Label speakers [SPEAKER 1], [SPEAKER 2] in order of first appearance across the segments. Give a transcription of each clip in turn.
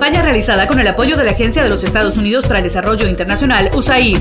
[SPEAKER 1] Campaña realizada con el apoyo de la Agencia de los Estados Unidos para el Desarrollo Internacional, USAID.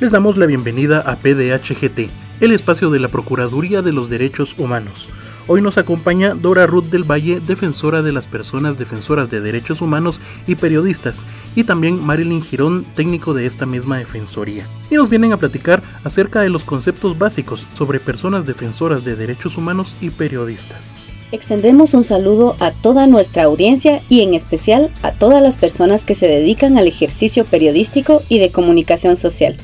[SPEAKER 2] Les damos la bienvenida a PDHGT, el espacio de la Procuraduría de los Derechos Humanos. Hoy nos acompaña Dora Ruth del Valle, defensora de las personas defensoras de derechos humanos y periodistas, y también Marilyn Girón, técnico de esta misma defensoría. Y nos vienen a platicar acerca de los conceptos básicos sobre personas defensoras de derechos humanos y periodistas.
[SPEAKER 3] Extendemos un saludo a toda nuestra audiencia y en especial a todas las personas que se dedican al ejercicio periodístico y de comunicación social.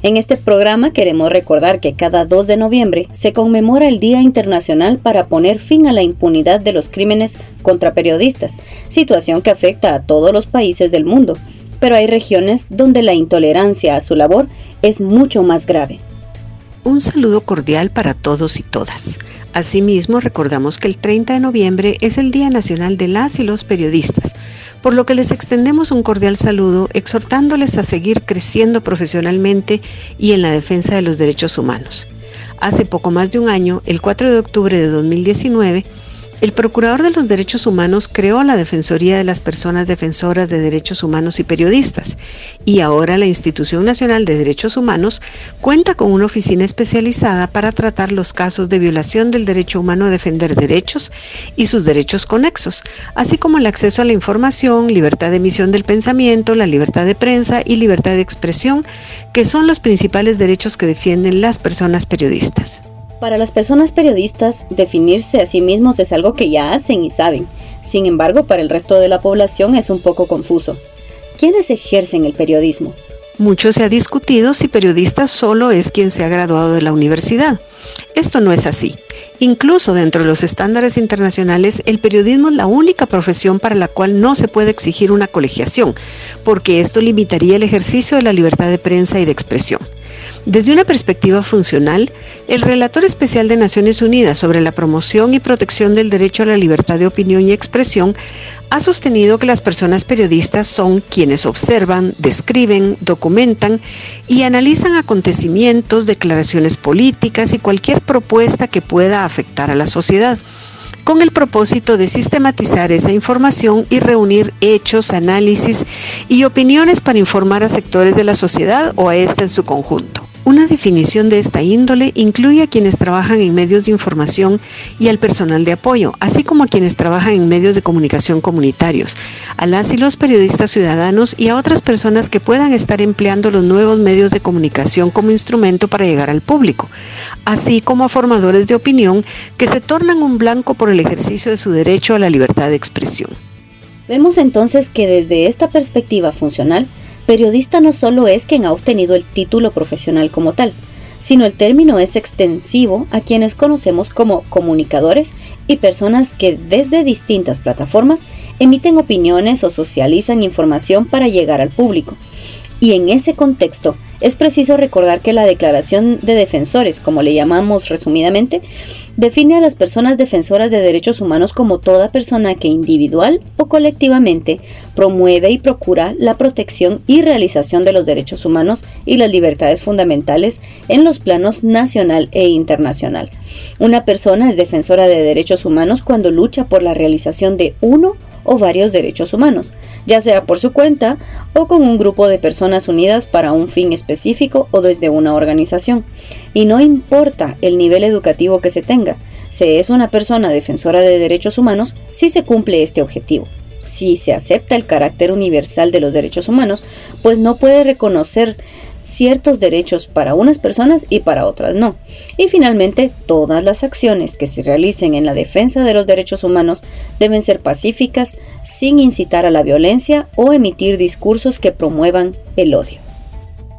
[SPEAKER 3] En este programa queremos recordar que cada 2 de noviembre se conmemora el Día Internacional para poner fin a la impunidad de los crímenes contra periodistas, situación que afecta a todos los países del mundo, pero hay regiones donde la intolerancia a su labor es mucho más grave.
[SPEAKER 4] Un saludo cordial para todos y todas. Asimismo, recordamos que el 30 de noviembre es el Día Nacional de las y los Periodistas, por lo que les extendemos un cordial saludo exhortándoles a seguir creciendo profesionalmente y en la defensa de los derechos humanos. Hace poco más de un año, el 4 de octubre de 2019, el Procurador de los Derechos Humanos creó la Defensoría de las Personas Defensoras de Derechos Humanos y Periodistas y ahora la Institución Nacional de Derechos Humanos cuenta con una oficina especializada para tratar los casos de violación del derecho humano a defender derechos y sus derechos conexos, así como el acceso a la información, libertad de emisión del pensamiento, la libertad de prensa y libertad de expresión, que son los principales derechos que defienden las personas periodistas.
[SPEAKER 3] Para las personas periodistas, definirse a sí mismos es algo que ya hacen y saben. Sin embargo, para el resto de la población es un poco confuso. ¿Quiénes ejercen el periodismo?
[SPEAKER 4] Mucho se ha discutido si periodista solo es quien se ha graduado de la universidad. Esto no es así. Incluso dentro de los estándares internacionales, el periodismo es la única profesión para la cual no se puede exigir una colegiación, porque esto limitaría el ejercicio de la libertad de prensa y de expresión. Desde una perspectiva funcional, el relator especial de Naciones Unidas sobre la promoción y protección del derecho a la libertad de opinión y expresión ha sostenido que las personas periodistas son quienes observan, describen, documentan y analizan acontecimientos, declaraciones políticas y cualquier propuesta que pueda afectar a la sociedad con el propósito de sistematizar esa información y reunir hechos, análisis y opiniones para informar a sectores de la sociedad o a esta en su conjunto. Una definición de esta índole incluye a quienes trabajan en medios de información y al personal de apoyo, así como a quienes trabajan en medios de comunicación comunitarios, a las y los periodistas ciudadanos y a otras personas que puedan estar empleando los nuevos medios de comunicación como instrumento para llegar al público, así como a formadores de opinión que se tornan un blanco por el ejercicio de su derecho a la libertad de expresión.
[SPEAKER 3] Vemos entonces que desde esta perspectiva funcional, periodista no solo es quien ha obtenido el título profesional como tal, sino el término es extensivo a quienes conocemos como comunicadores y personas que desde distintas plataformas emiten opiniones o socializan información para llegar al público. Y en ese contexto, es preciso recordar que la Declaración de Defensores, como le llamamos resumidamente, define a las personas defensoras de derechos humanos como toda persona que individual o colectivamente promueve y procura la protección y realización de los derechos humanos y las libertades fundamentales en los planos nacional e internacional. Una persona es defensora de derechos humanos cuando lucha por la realización de uno o varios derechos humanos, ya sea por su cuenta o con un grupo de personas unidas para un fin específico o desde una organización. Y no importa el nivel educativo que se tenga, se es una persona defensora de derechos humanos si se cumple este objetivo si se acepta el carácter universal de los derechos humanos, pues no puede reconocer ciertos derechos para unas personas y para otras no. Y finalmente, todas las acciones que se realicen en la defensa de los derechos humanos deben ser pacíficas, sin incitar a la violencia o emitir discursos que promuevan el odio.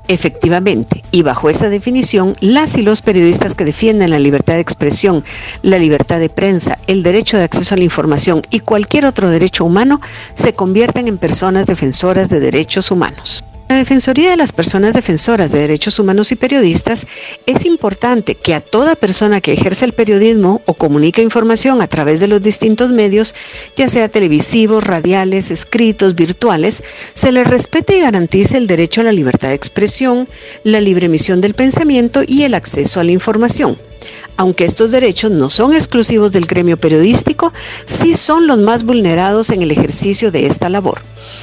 [SPEAKER 4] Efectivamente, y bajo esa definición, las y los periodistas que defienden la libertad de expresión, la libertad de prensa, el derecho de acceso a la información y cualquier otro derecho humano se convierten en personas defensoras de derechos humanos. La Defensoría de las Personas Defensoras de Derechos Humanos y Periodistas es importante que a toda persona que ejerce el periodismo o comunica información a través de los distintos medios, ya sea televisivos, radiales, escritos, virtuales, se le respete y garantice el derecho a la libertad de expresión, la libre emisión del pensamiento y el acceso a la información aunque estos derechos no son exclusivos del gremio periodístico, sí son los más vulnerados en el ejercicio de esta labor.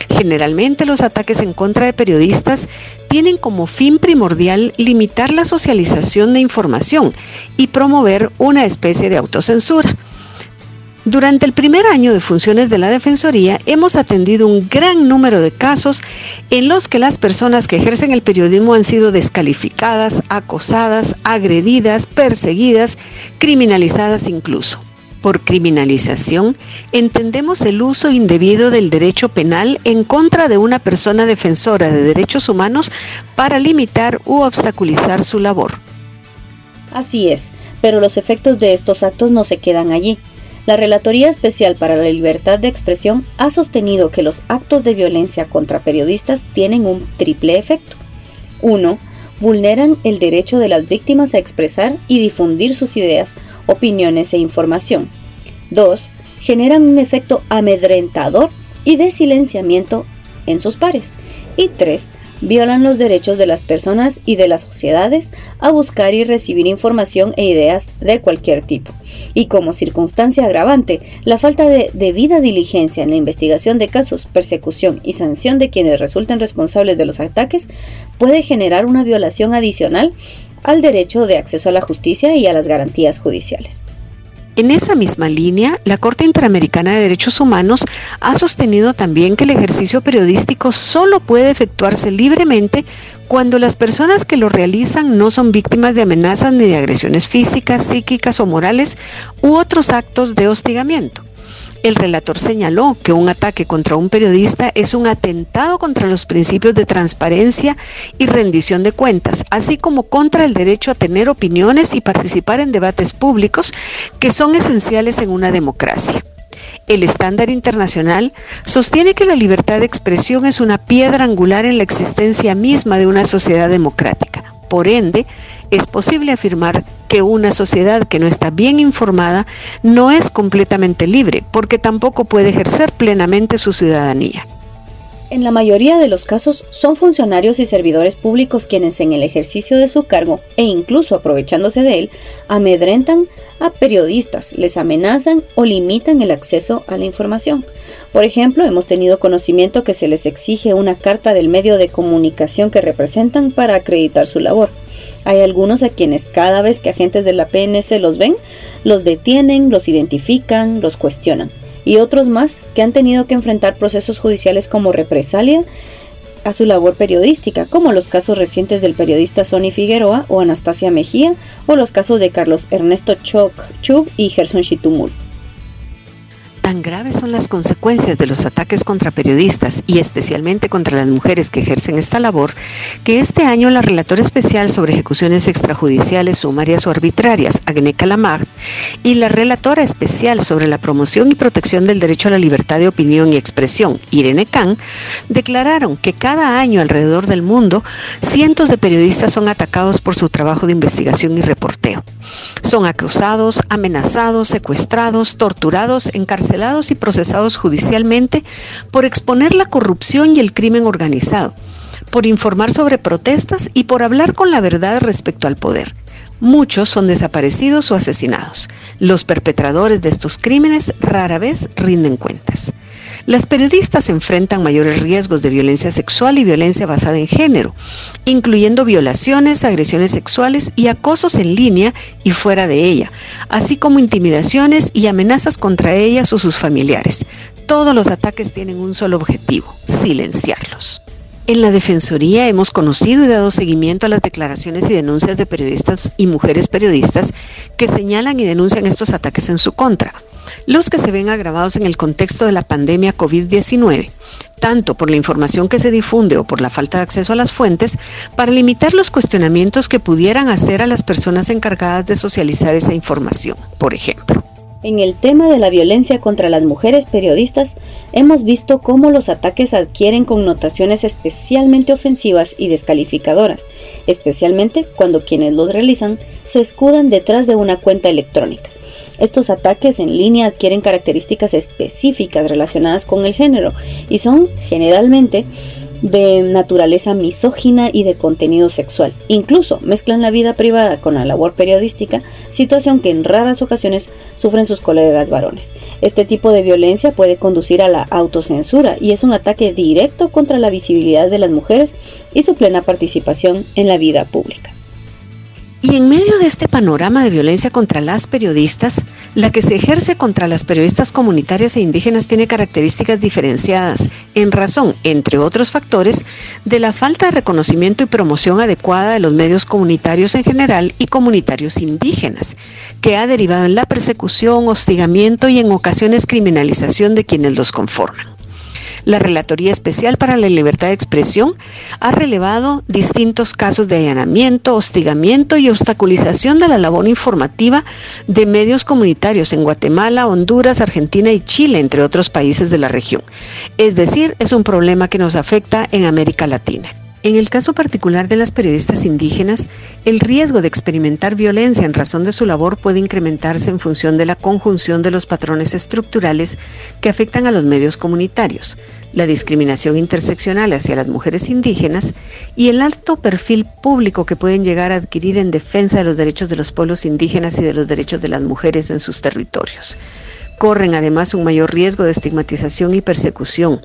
[SPEAKER 4] Generalmente los ataques en contra de periodistas tienen como fin primordial limitar la socialización de información y promover una especie de autocensura. Durante el primer año de funciones de la Defensoría hemos atendido un gran número de casos en los que las personas que ejercen el periodismo han sido descalificadas, acosadas, agredidas, perseguidas, criminalizadas incluso. Por criminalización entendemos el uso indebido del derecho penal en contra de una persona defensora de derechos humanos para limitar u obstaculizar su labor.
[SPEAKER 3] Así es, pero los efectos de estos actos no se quedan allí. La Relatoría Especial para la Libertad de Expresión ha sostenido que los actos de violencia contra periodistas tienen un triple efecto. 1. Vulneran el derecho de las víctimas a expresar y difundir sus ideas, opiniones e información. 2. Generan un efecto amedrentador y de silenciamiento en sus pares. Y 3 violan los derechos de las personas y de las sociedades a buscar y recibir información e ideas de cualquier tipo. Y como circunstancia agravante, la falta de debida diligencia en la investigación de casos, persecución y sanción de quienes resulten responsables de los ataques puede generar una violación adicional al derecho de acceso a la justicia y a las garantías judiciales.
[SPEAKER 4] En esa misma línea, la Corte Interamericana de Derechos Humanos ha sostenido también que el ejercicio periodístico solo puede efectuarse libremente cuando las personas que lo realizan no son víctimas de amenazas ni de agresiones físicas, psíquicas o morales u otros actos de hostigamiento. El relator señaló que un ataque contra un periodista es un atentado contra los principios de transparencia y rendición de cuentas, así como contra el derecho a tener opiniones y participar en debates públicos que son esenciales en una democracia. El estándar internacional sostiene que la libertad de expresión es una piedra angular en la existencia misma de una sociedad democrática. Por ende, es posible afirmar que una sociedad que no está bien informada no es completamente libre, porque tampoco puede ejercer plenamente su ciudadanía.
[SPEAKER 3] En la mayoría de los casos son funcionarios y servidores públicos quienes en el ejercicio de su cargo e incluso aprovechándose de él amedrentan a periodistas, les amenazan o limitan el acceso a la información. Por ejemplo, hemos tenido conocimiento que se les exige una carta del medio de comunicación que representan para acreditar su labor. Hay algunos a quienes cada vez que agentes de la PNC los ven, los detienen, los identifican, los cuestionan. Y otros más que han tenido que enfrentar procesos judiciales como represalia a su labor periodística, como los casos recientes del periodista Sonny Figueroa o Anastasia Mejía, o los casos de Carlos Ernesto Chok Chub y Gerson Chitumul.
[SPEAKER 4] Tan graves son las consecuencias de los ataques contra periodistas y especialmente contra las mujeres que ejercen esta labor, que este año la relatora especial sobre ejecuciones extrajudiciales sumarias o arbitrarias, Agne Calamard, y la relatora especial sobre la promoción y protección del derecho a la libertad de opinión y expresión, Irene Khan, declararon que cada año alrededor del mundo cientos de periodistas son atacados por su trabajo de investigación y reporteo. Son acusados, amenazados, secuestrados, torturados, encarcelados, y procesados judicialmente por exponer la corrupción y el crimen organizado, por informar sobre protestas y por hablar con la verdad respecto al poder. Muchos son desaparecidos o asesinados. Los perpetradores de estos crímenes rara vez rinden cuentas. Las periodistas enfrentan mayores riesgos de violencia sexual y violencia basada en género, incluyendo violaciones, agresiones sexuales y acosos en línea y fuera de ella, así como intimidaciones y amenazas contra ellas o sus familiares. Todos los ataques tienen un solo objetivo, silenciarlos. En la Defensoría hemos conocido y dado seguimiento a las declaraciones y denuncias de periodistas y mujeres periodistas que señalan y denuncian estos ataques en su contra, los que se ven agravados en el contexto de la pandemia COVID-19, tanto por la información que se difunde o por la falta de acceso a las fuentes, para limitar los cuestionamientos que pudieran hacer a las personas encargadas de socializar esa información, por ejemplo.
[SPEAKER 3] En el tema de la violencia contra las mujeres periodistas, hemos visto cómo los ataques adquieren connotaciones especialmente ofensivas y descalificadoras, especialmente cuando quienes los realizan se escudan detrás de una cuenta electrónica. Estos ataques en línea adquieren características específicas relacionadas con el género y son generalmente de naturaleza misógina y de contenido sexual. Incluso mezclan la vida privada con la labor periodística, situación que en raras ocasiones sufren sus colegas varones. Este tipo de violencia puede conducir a la autocensura y es un ataque directo contra la visibilidad de las mujeres y su plena participación en la vida pública.
[SPEAKER 4] Y en medio de este panorama de violencia contra las periodistas, la que se ejerce contra las periodistas comunitarias e indígenas tiene características diferenciadas en razón, entre otros factores, de la falta de reconocimiento y promoción adecuada de los medios comunitarios en general y comunitarios indígenas, que ha derivado en la persecución, hostigamiento y en ocasiones criminalización de quienes los conforman. La Relatoría Especial para la Libertad de Expresión ha relevado distintos casos de allanamiento, hostigamiento y obstaculización de la labor informativa de medios comunitarios en Guatemala, Honduras, Argentina y Chile, entre otros países de la región. Es decir, es un problema que nos afecta en América Latina. En el caso particular de las periodistas indígenas, el riesgo de experimentar violencia en razón de su labor puede incrementarse en función de la conjunción de los patrones estructurales que afectan a los medios comunitarios, la discriminación interseccional hacia las mujeres indígenas y el alto perfil público que pueden llegar a adquirir en defensa de los derechos de los pueblos indígenas y de los derechos de las mujeres en sus territorios corren además un mayor riesgo de estigmatización y persecución,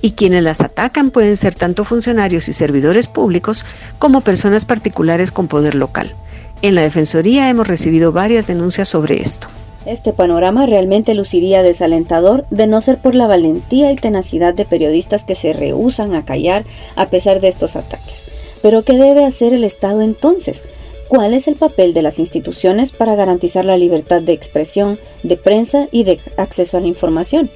[SPEAKER 4] y quienes las atacan pueden ser tanto funcionarios y servidores públicos como personas particulares con poder local. En la Defensoría hemos recibido varias denuncias sobre esto.
[SPEAKER 3] Este panorama realmente luciría desalentador de no ser por la valentía y tenacidad de periodistas que se rehusan a callar a pesar de estos ataques. Pero ¿qué debe hacer el Estado entonces? ¿Cuál es el papel de las instituciones para garantizar la libertad de expresión, de prensa y de acceso a la información?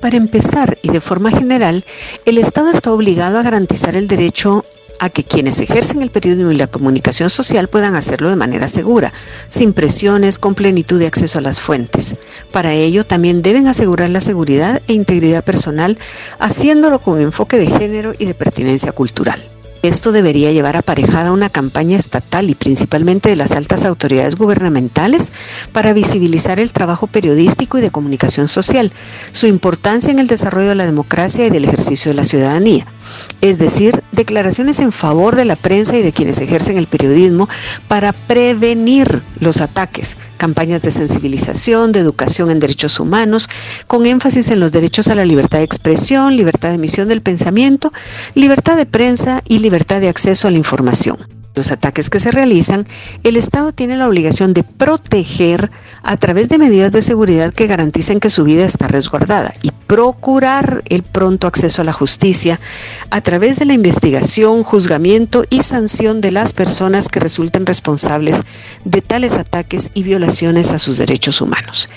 [SPEAKER 4] Para empezar, y de forma general, el Estado está obligado a garantizar el derecho a que quienes ejercen el periodismo y la comunicación social puedan hacerlo de manera segura, sin presiones, con plenitud de acceso a las fuentes. Para ello también deben asegurar la seguridad e integridad personal, haciéndolo con enfoque de género y de pertinencia cultural. Esto debería llevar aparejada una campaña estatal y principalmente de las altas autoridades gubernamentales para visibilizar el trabajo periodístico y de comunicación social, su importancia en el desarrollo de la democracia y del ejercicio de la ciudadanía es decir, declaraciones en favor de la prensa y de quienes ejercen el periodismo para prevenir los ataques, campañas de sensibilización, de educación en derechos humanos, con énfasis en los derechos a la libertad de expresión, libertad de emisión del pensamiento, libertad de prensa y libertad de acceso a la información los ataques que se realizan, el Estado tiene la obligación de proteger a través de medidas de seguridad que garanticen que su vida está resguardada y procurar el pronto acceso a la justicia a través de la investigación, juzgamiento y sanción de las personas que resulten responsables de tales ataques y violaciones a sus derechos humanos.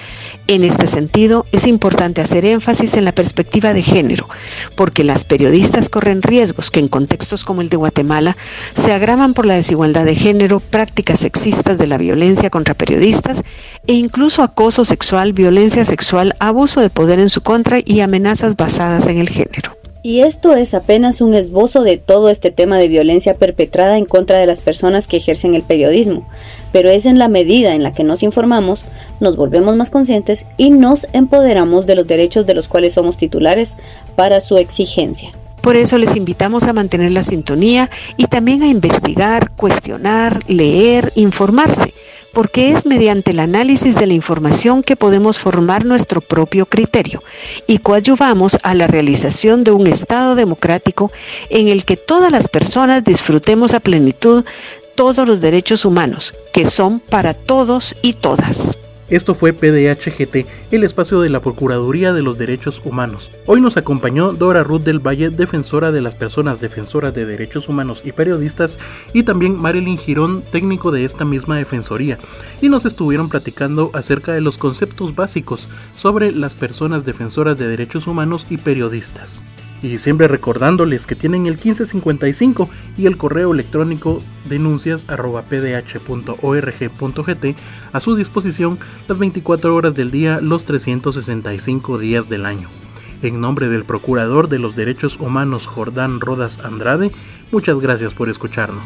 [SPEAKER 4] En este sentido, es importante hacer énfasis en la perspectiva de género, porque las periodistas corren riesgos que en contextos como el de Guatemala se agravan la desigualdad de género, prácticas sexistas de la violencia contra periodistas e incluso acoso sexual, violencia sexual, abuso de poder en su contra y amenazas basadas en el género.
[SPEAKER 3] Y esto es apenas un esbozo de todo este tema de violencia perpetrada en contra de las personas que ejercen el periodismo, pero es en la medida en la que nos informamos, nos volvemos más conscientes y nos empoderamos de los derechos de los cuales somos titulares para su exigencia.
[SPEAKER 4] Por eso les invitamos a mantener la sintonía y también a investigar, cuestionar, leer, informarse, porque es mediante el análisis de la información que podemos formar nuestro propio criterio y coadyuvamos a la realización de un Estado democrático en el que todas las personas disfrutemos a plenitud todos los derechos humanos, que son para todos y todas.
[SPEAKER 2] Esto fue PDHGT, el espacio de la Procuraduría de los Derechos Humanos. Hoy nos acompañó Dora Ruth del Valle, defensora de las personas defensoras de derechos humanos y periodistas, y también Marilyn Girón, técnico de esta misma defensoría, y nos estuvieron platicando acerca de los conceptos básicos sobre las personas defensoras de derechos humanos y periodistas. Y siempre recordándoles que tienen el 1555 y el correo electrónico denuncias.pdh.org.gt a su disposición las 24 horas del día, los 365 días del año. En nombre del Procurador de los Derechos Humanos Jordán Rodas Andrade, muchas gracias por escucharnos.